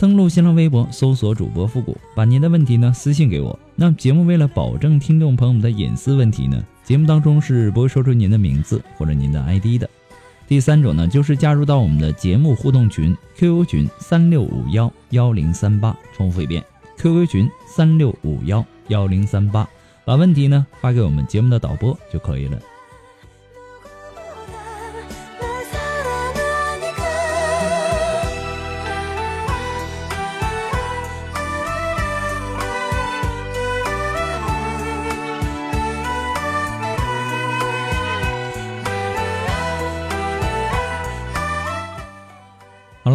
登录新浪微博，搜索主播复古，把您的问题呢私信给我。那节目为了保证听众朋友们的隐私问题呢，节目当中是不会说出您的名字或者您的 ID 的。第三种呢，就是加入到我们的节目互动群 QQ 群三六五幺幺零三八，重复一遍 QQ 群三六五幺幺零三八，把问题呢发给我们节目的导播就可以了。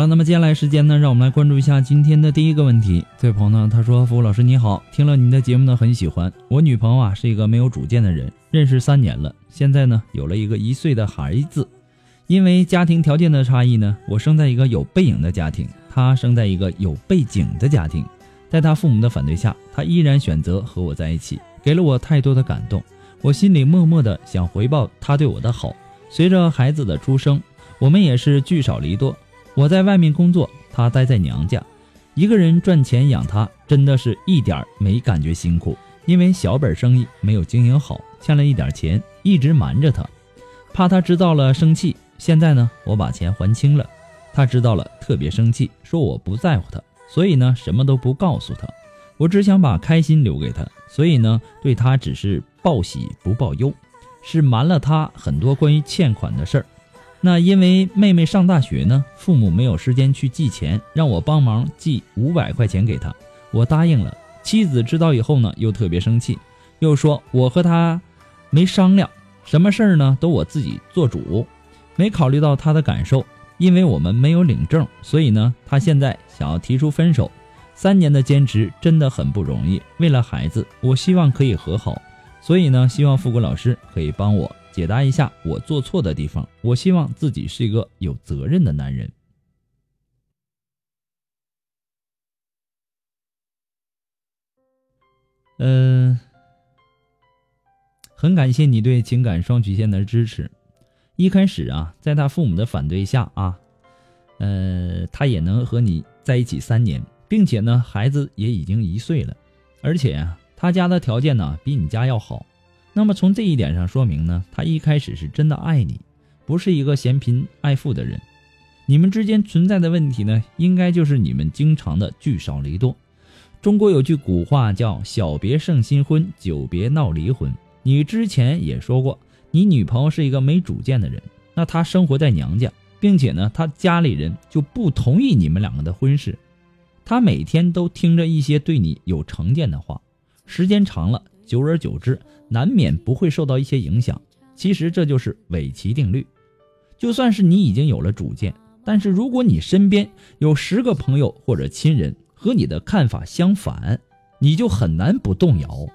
那么接下来时间呢，让我们来关注一下今天的第一个问题。这位朋友呢，他说：“服务老师你好，听了您的节目呢，很喜欢。我女朋友啊是一个没有主见的人，认识三年了，现在呢有了一个一岁的孩子。因为家庭条件的差异呢，我生在一个有背影的家庭，她生在一个有背景的家庭。在她父母的反对下，她依然选择和我在一起，给了我太多的感动。我心里默默的想回报她对我的好。随着孩子的出生，我们也是聚少离多。”我在外面工作，她待在娘家，一个人赚钱养她，真的是一点儿没感觉辛苦。因为小本生意没有经营好，欠了一点钱，一直瞒着她，怕她知道了生气。现在呢，我把钱还清了，她知道了特别生气，说我不在乎她，所以呢什么都不告诉她。我只想把开心留给她，所以呢对她只是报喜不报忧，是瞒了她很多关于欠款的事儿。那因为妹妹上大学呢，父母没有时间去寄钱，让我帮忙寄五百块钱给她，我答应了。妻子知道以后呢，又特别生气，又说我和她没商量，什么事儿呢都我自己做主，没考虑到她的感受。因为我们没有领证，所以呢，她现在想要提出分手。三年的坚持真的很不容易，为了孩子，我希望可以和好。所以呢，希望富国老师可以帮我。解答一下我做错的地方。我希望自己是一个有责任的男人。嗯，很感谢你对情感双曲线的支持。一开始啊，在他父母的反对下啊，呃，他也能和你在一起三年，并且呢，孩子也已经一岁了，而且啊他家的条件呢，比你家要好。那么从这一点上说明呢，他一开始是真的爱你，不是一个嫌贫爱富的人。你们之间存在的问题呢，应该就是你们经常的聚少离多。中国有句古话叫“小别胜新婚，久别闹离婚”。你之前也说过，你女朋友是一个没主见的人，那她生活在娘家，并且呢，她家里人就不同意你们两个的婚事。她每天都听着一些对你有成见的话，时间长了。久而久之，难免不会受到一些影响。其实这就是韦奇定律。就算是你已经有了主见，但是如果你身边有十个朋友或者亲人和你的看法相反，你就很难不动摇。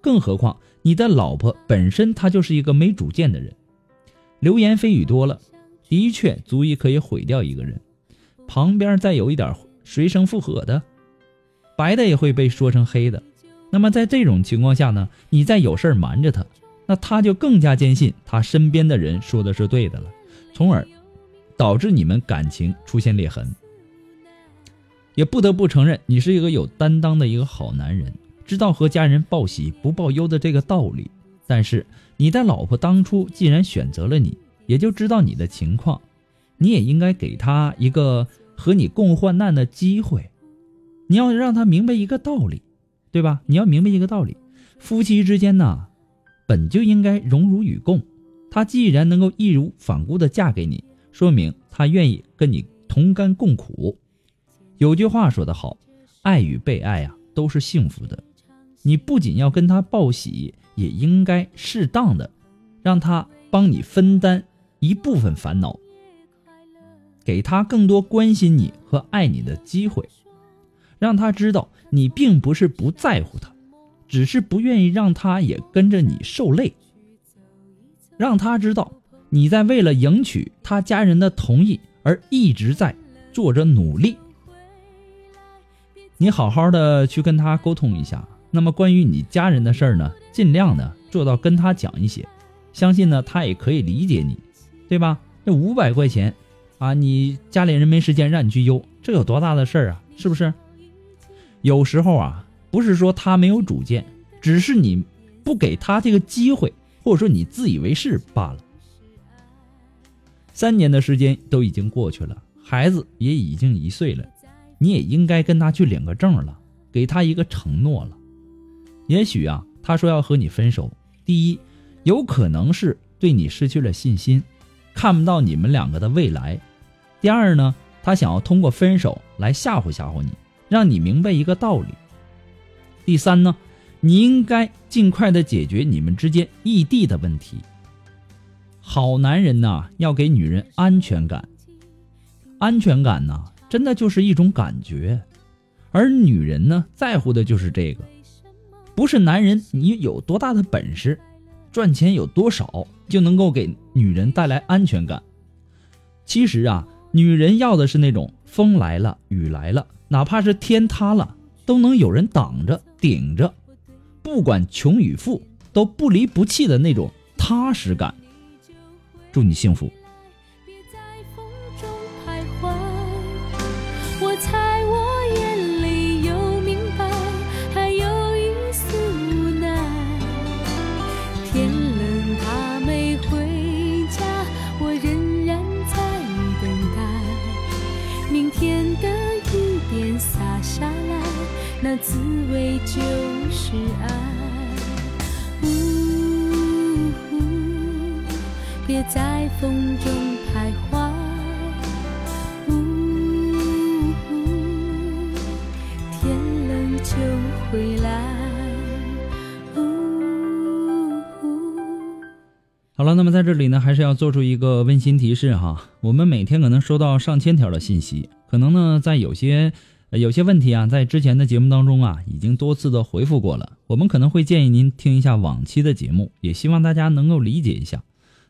更何况你的老婆本身她就是一个没主见的人，流言蜚语多了，的确足以可以毁掉一个人。旁边再有一点随声附和的，白的也会被说成黑的。那么在这种情况下呢，你再有事瞒着他，那他就更加坚信他身边的人说的是对的了，从而导致你们感情出现裂痕。也不得不承认，你是一个有担当的一个好男人，知道和家人报喜不报忧的这个道理。但是你的老婆当初既然选择了你，也就知道你的情况，你也应该给他一个和你共患难的机会。你要让他明白一个道理，对吧？你要明白一个道理，夫妻之间呢，本就应该荣辱与共。他既然能够义无反顾的嫁给你，说明他愿意跟你同甘共苦。有句话说得好，爱与被爱啊，都是幸福的。你不仅要跟他报喜，也应该适当的让他帮你分担一部分烦恼，给他更多关心你和爱你的机会，让他知道你并不是不在乎他，只是不愿意让他也跟着你受累。让他知道你在为了赢取他家人的同意而一直在做着努力。你好好的去跟他沟通一下。那么关于你家人的事儿呢，尽量呢做到跟他讲一些，相信呢他也可以理解你，对吧？这五百块钱啊，你家里人没时间让你去邮，这有多大的事儿啊？是不是？有时候啊，不是说他没有主见，只是你不给他这个机会。或者说你自以为是罢了。三年的时间都已经过去了，孩子也已经一岁了，你也应该跟他去领个证了，给他一个承诺了。也许啊，他说要和你分手，第一，有可能是对你失去了信心，看不到你们两个的未来；第二呢，他想要通过分手来吓唬吓唬你，让你明白一个道理；第三呢。你应该尽快的解决你们之间异地的问题。好男人呐，要给女人安全感。安全感呢，真的就是一种感觉，而女人呢，在乎的就是这个。不是男人你有多大的本事，赚钱有多少，就能够给女人带来安全感。其实啊，女人要的是那种风来了，雨来了，哪怕是天塌了，都能有人挡着顶着。不管穷与富，都不离不弃的那种踏实感。祝你幸福。滋味就是爱。呜别在风中徘徊。呜天冷就回来。好了，那么在这里呢，还是要做出一个温馨提示哈。我们每天可能收到上千条的信息，可能呢，在有些。有些问题啊，在之前的节目当中啊，已经多次的回复过了。我们可能会建议您听一下往期的节目，也希望大家能够理解一下。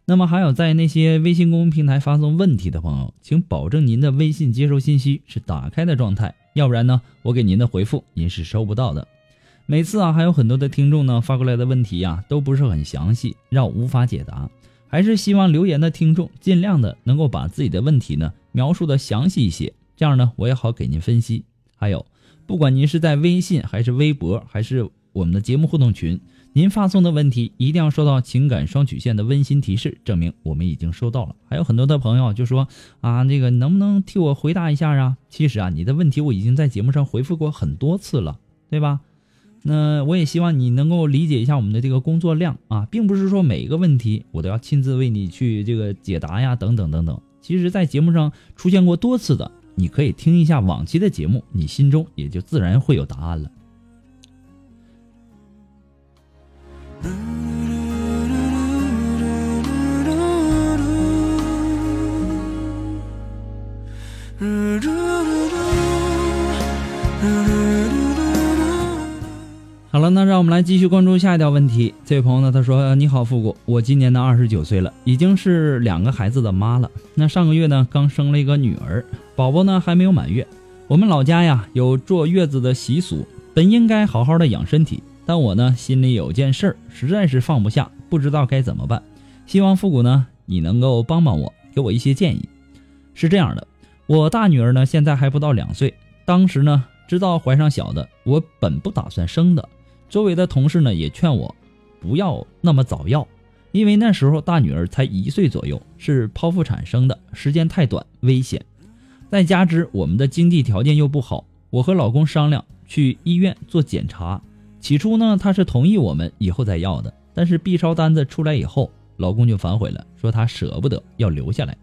那么还有在那些微信公众平台发送问题的朋友，请保证您的微信接收信息是打开的状态，要不然呢，我给您的回复您是收不到的。每次啊，还有很多的听众呢发过来的问题呀，都不是很详细，让我无法解答。还是希望留言的听众尽量的能够把自己的问题呢描述的详细一些。这样呢，我也好给您分析。还有，不管您是在微信还是微博，还是我们的节目互动群，您发送的问题一定要收到情感双曲线的温馨提示，证明我们已经收到了。还有很多的朋友就说啊，这个能不能替我回答一下啊？其实啊，你的问题我已经在节目上回复过很多次了，对吧？那我也希望你能够理解一下我们的这个工作量啊，并不是说每一个问题我都要亲自为你去这个解答呀，等等等等。其实，在节目上出现过多次的，你可以听一下往期的节目，你心中也就自然会有答案了。好了，那让我们来继续关注下一条问题。这位朋友呢，他说：“你好，复古，我今年呢二十九岁了，已经是两个孩子的妈了。那上个月呢，刚生了一个女儿，宝宝呢还没有满月。我们老家呀有坐月子的习俗，本应该好好的养身体，但我呢心里有件事儿，实在是放不下，不知道该怎么办。希望复古呢你能够帮帮我，给我一些建议。是这样的，我大女儿呢现在还不到两岁，当时呢知道怀上小的，我本不打算生的。”周围的同事呢也劝我，不要那么早要，因为那时候大女儿才一岁左右，是剖腹产生的，时间太短，危险。再加之我们的经济条件又不好，我和老公商量去医院做检查。起初呢，他是同意我们以后再要的，但是 B 超单子出来以后，老公就反悔了，说他舍不得要留下来。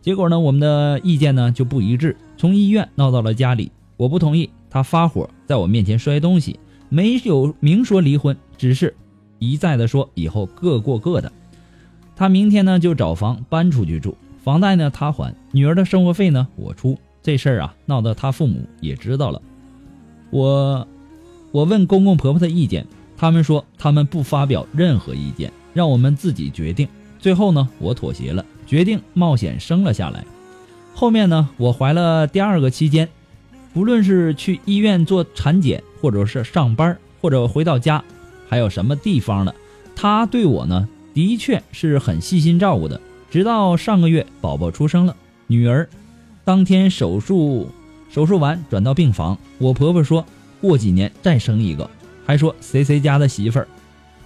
结果呢，我们的意见呢就不一致，从医院闹到了家里。我不同意，他发火，在我面前摔东西，没有明说离婚，只是一再的说以后各过各的。他明天呢就找房搬出去住，房贷呢他还，女儿的生活费呢我出。这事儿啊闹得他父母也知道了。我，我问公公婆婆的意见，他们说他们不发表任何意见，让我们自己决定。最后呢，我妥协了。决定冒险生了下来。后面呢，我怀了第二个期间，不论是去医院做产检，或者是上班，或者回到家，还有什么地方的，他对我呢，的确是很细心照顾的。直到上个月宝宝出生了，女儿，当天手术，手术完转到病房，我婆婆说过几年再生一个，还说谁谁家的媳妇儿，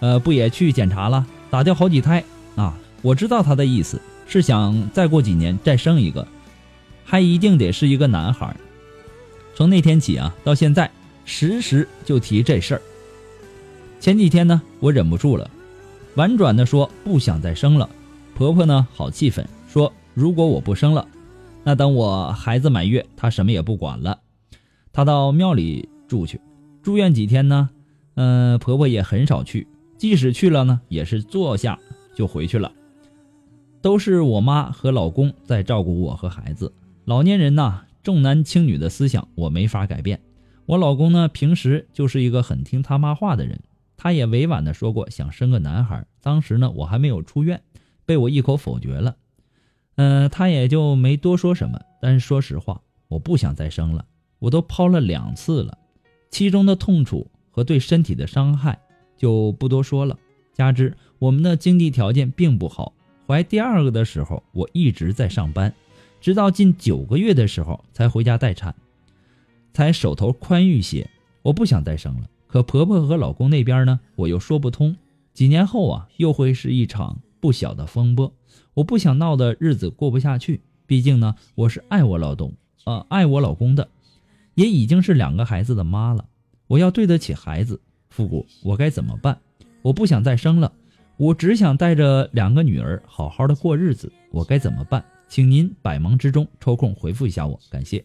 呃，不也去检查了，打掉好几胎啊？我知道她的意思。是想再过几年再生一个，还一定得是一个男孩。从那天起啊，到现在时时就提这事儿。前几天呢，我忍不住了，婉转的说不想再生了。婆婆呢，好气愤，说如果我不生了，那等我孩子满月，她什么也不管了，她到庙里住去。住院几天呢，嗯，婆婆也很少去，即使去了呢，也是坐下就回去了。都是我妈和老公在照顾我和孩子。老年人呐，重男轻女的思想我没法改变。我老公呢，平时就是一个很听他妈话的人。他也委婉的说过想生个男孩，当时呢，我还没有出院，被我一口否决了。嗯，他也就没多说什么。但是说实话，我不想再生了。我都抛了两次了，其中的痛楚和对身体的伤害就不多说了。加之我们的经济条件并不好。怀第二个的时候，我一直在上班，直到近九个月的时候才回家待产，才手头宽裕些。我不想再生了，可婆婆和老公那边呢，我又说不通。几年后啊，又会是一场不小的风波。我不想闹的日子过不下去，毕竟呢，我是爱我老公，呃，爱我老公的，也已经是两个孩子的妈了。我要对得起孩子。复古，我该怎么办？我不想再生了。我只想带着两个女儿好好的过日子，我该怎么办？请您百忙之中抽空回复一下我，感谢。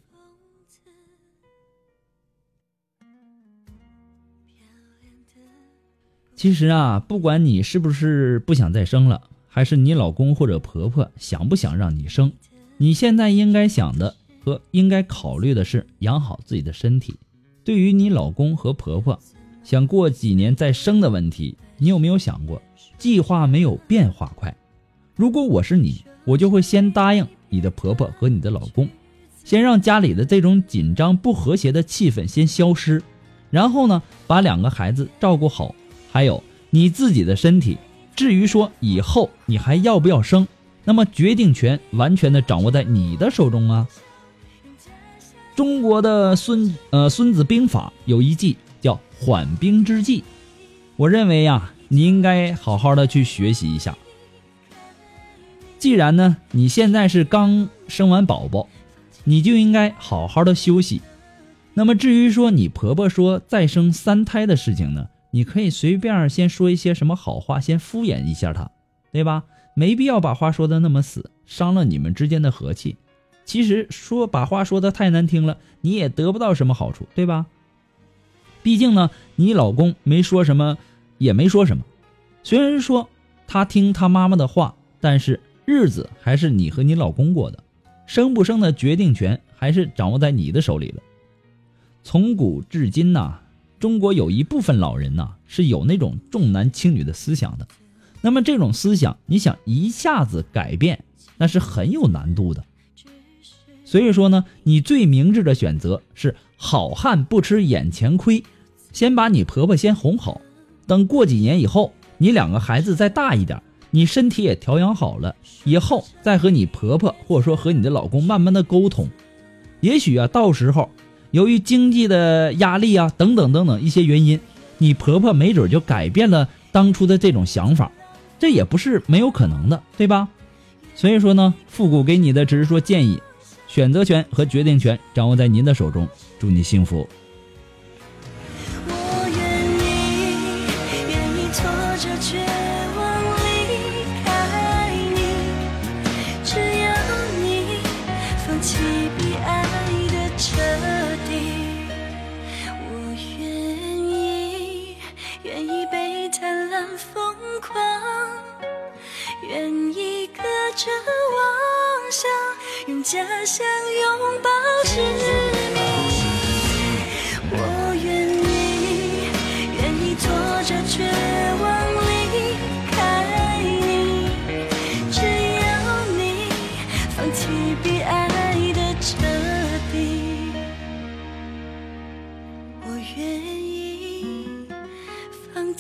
其实啊，不管你是不是不想再生了，还是你老公或者婆婆想不想让你生，你现在应该想的和应该考虑的是养好自己的身体。对于你老公和婆婆想过几年再生的问题，你有没有想过？计划没有变化快。如果我是你，我就会先答应你的婆婆和你的老公，先让家里的这种紧张不和谐的气氛先消失，然后呢，把两个孩子照顾好，还有你自己的身体。至于说以后你还要不要生，那么决定权完全的掌握在你的手中啊。中国的孙呃《孙子兵法》有一计叫缓兵之计，我认为呀。你应该好好的去学习一下。既然呢，你现在是刚生完宝宝，你就应该好好的休息。那么至于说你婆婆说再生三胎的事情呢，你可以随便先说一些什么好话，先敷衍一下他，对吧？没必要把话说的那么死，伤了你们之间的和气。其实说把话说的太难听了，你也得不到什么好处，对吧？毕竟呢，你老公没说什么。也没说什么，虽然说他听他妈妈的话，但是日子还是你和你老公过的，生不生的决定权还是掌握在你的手里了。从古至今呐，中国有一部分老人呐是有那种重男轻女的思想的，那么这种思想你想一下子改变，那是很有难度的。所以说呢，你最明智的选择是好汉不吃眼前亏，先把你婆婆先哄好。等过几年以后，你两个孩子再大一点，你身体也调养好了，以后再和你婆婆或者说和你的老公慢慢的沟通，也许啊，到时候由于经济的压力啊等等等等一些原因，你婆婆没准就改变了当初的这种想法，这也不是没有可能的，对吧？所以说呢，复古给你的只是说建议，选择权和决定权掌握在您的手中。祝你幸福。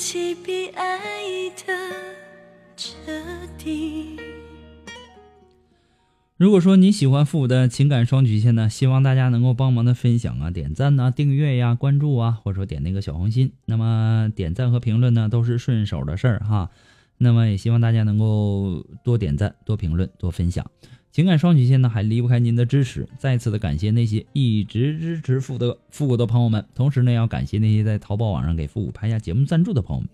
放弃比爱的彻底。如果说你喜欢父母的情感双曲线呢，希望大家能够帮忙的分享啊、点赞呐、订阅呀、关注啊，或者说点那个小红心。那么点赞和评论呢都是顺手的事儿哈。那么也希望大家能够多点赞、多评论、多分享。情感双曲线呢还离不开您的支持，再次的感谢那些一直支持复的复古的朋友们，同时呢要感谢那些在淘宝网上给复古拍下节目赞助的朋友们。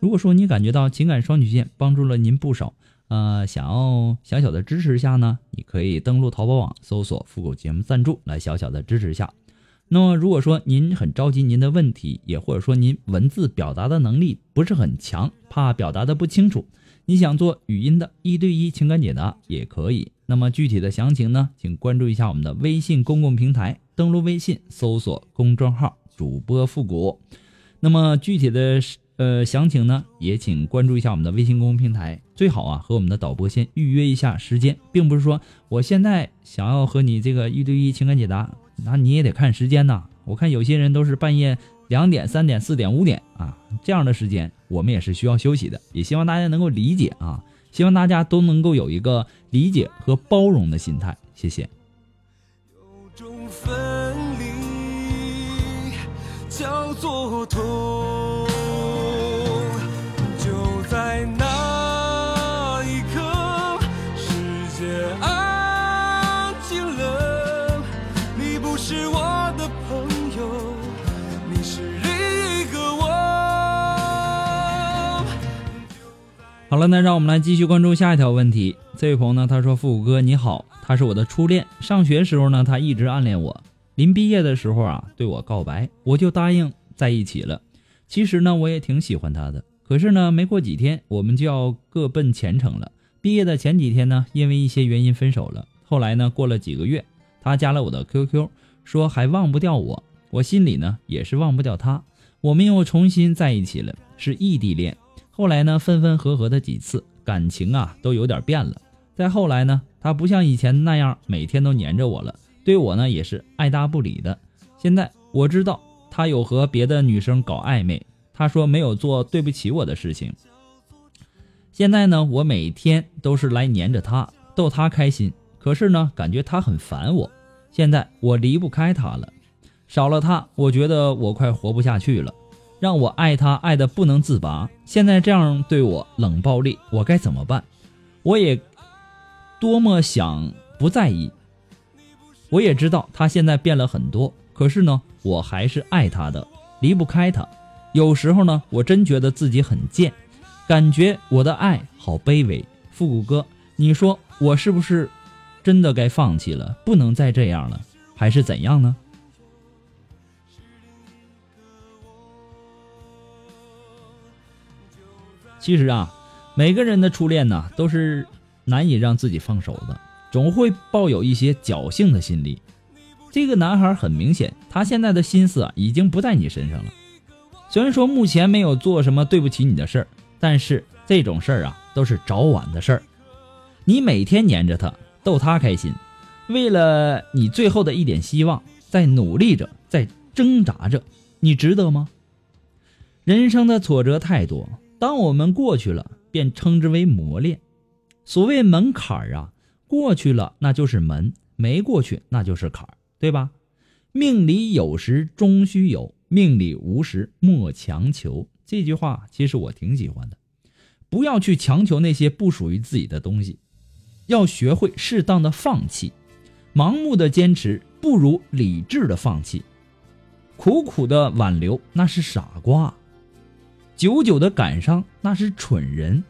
如果说你感觉到情感双曲线帮助了您不少。呃，想要小小的支持一下呢，你可以登录淘宝网搜索“复古节目赞助”来小小的支持一下。那么，如果说您很着急您的问题，也或者说您文字表达的能力不是很强，怕表达的不清楚，你想做语音的一对一情感解答也可以。那么具体的详情呢，请关注一下我们的微信公共平台，登录微信搜索公众号“主播复古”。那么具体的。呃，详情呢也请关注一下我们的微信公众平台，最好啊和我们的导播先预约一下时间，并不是说我现在想要和你这个一对一情感解答，那你也得看时间呐。我看有些人都是半夜两点、三点、四点、五点啊这样的时间，我们也是需要休息的，也希望大家能够理解啊，希望大家都能够有一个理解和包容的心态，谢谢。有种分离叫做痛。好了，那让我们来继续关注下一条问题。这位朋友呢，他说：“复古哥你好，他是我的初恋。上学时候呢，他一直暗恋我。临毕业的时候啊，对我告白，我就答应在一起了。其实呢，我也挺喜欢他的。可是呢，没过几天，我们就要各奔前程了。毕业的前几天呢，因为一些原因分手了。后来呢，过了几个月，他加了我的 QQ，说还忘不掉我。我心里呢，也是忘不掉他。我们又重新在一起了，是异地恋。”后来呢，分分合合的几次，感情啊都有点变了。再后来呢，他不像以前那样每天都黏着我了，对我呢也是爱搭不理的。现在我知道他有和别的女生搞暧昧，他说没有做对不起我的事情。现在呢，我每天都是来黏着他，逗他开心。可是呢，感觉他很烦我。现在我离不开他了，少了他，我觉得我快活不下去了。让我爱他爱的不能自拔，现在这样对我冷暴力，我该怎么办？我也多么想不在意。我也知道他现在变了很多，可是呢，我还是爱他的，离不开他。有时候呢，我真觉得自己很贱，感觉我的爱好卑微。复古哥，你说我是不是真的该放弃了，不能再这样了，还是怎样呢？其实啊，每个人的初恋呢，都是难以让自己放手的，总会抱有一些侥幸的心理。这个男孩很明显，他现在的心思啊，已经不在你身上了。虽然说目前没有做什么对不起你的事儿，但是这种事儿啊，都是早晚的事儿。你每天黏着他，逗他开心，为了你最后的一点希望，在努力着，在挣扎着，你值得吗？人生的挫折太多。当我们过去了，便称之为磨练。所谓门槛儿啊，过去了那就是门，没过去那就是坎儿，对吧？命里有时终须有，命里无时莫强求。这句话其实我挺喜欢的。不要去强求那些不属于自己的东西，要学会适当的放弃。盲目的坚持不如理智的放弃，苦苦的挽留那是傻瓜，久久的感伤那是蠢人。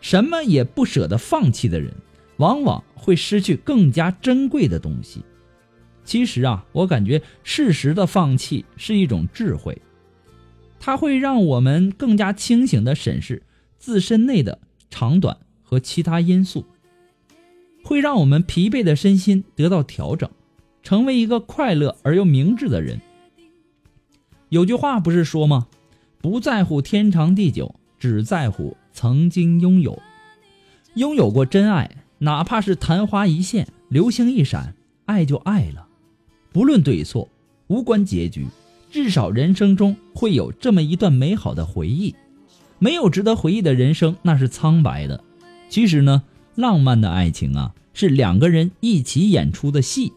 什么也不舍得放弃的人，往往会失去更加珍贵的东西。其实啊，我感觉适时的放弃是一种智慧，它会让我们更加清醒的审视自身内的长短和其他因素，会让我们疲惫的身心得到调整，成为一个快乐而又明智的人。有句话不是说吗？不在乎天长地久，只在乎曾经拥有。拥有过真爱，哪怕是昙花一现、流星一闪，爱就爱了。不论对错，无关结局，至少人生中会有这么一段美好的回忆。没有值得回忆的人生，那是苍白的。其实呢，浪漫的爱情啊，是两个人一起演出的戏。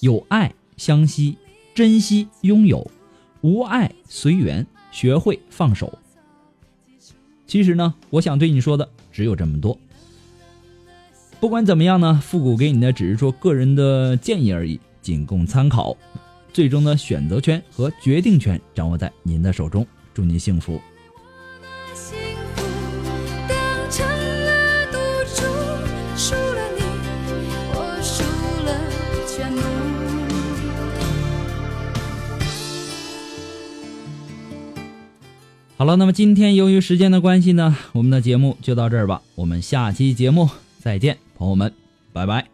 有爱相惜，珍惜拥有；无爱随缘，学会放手。其实呢，我想对你说的只有这么多。不管怎么样呢，复古给你的只是说个人的建议而已。仅供参考，最终的选择权和决定权掌握在您的手中。祝您幸福。好了，那么今天由于时间的关系呢，我们的节目就到这儿吧。我们下期节目再见，朋友们，拜拜。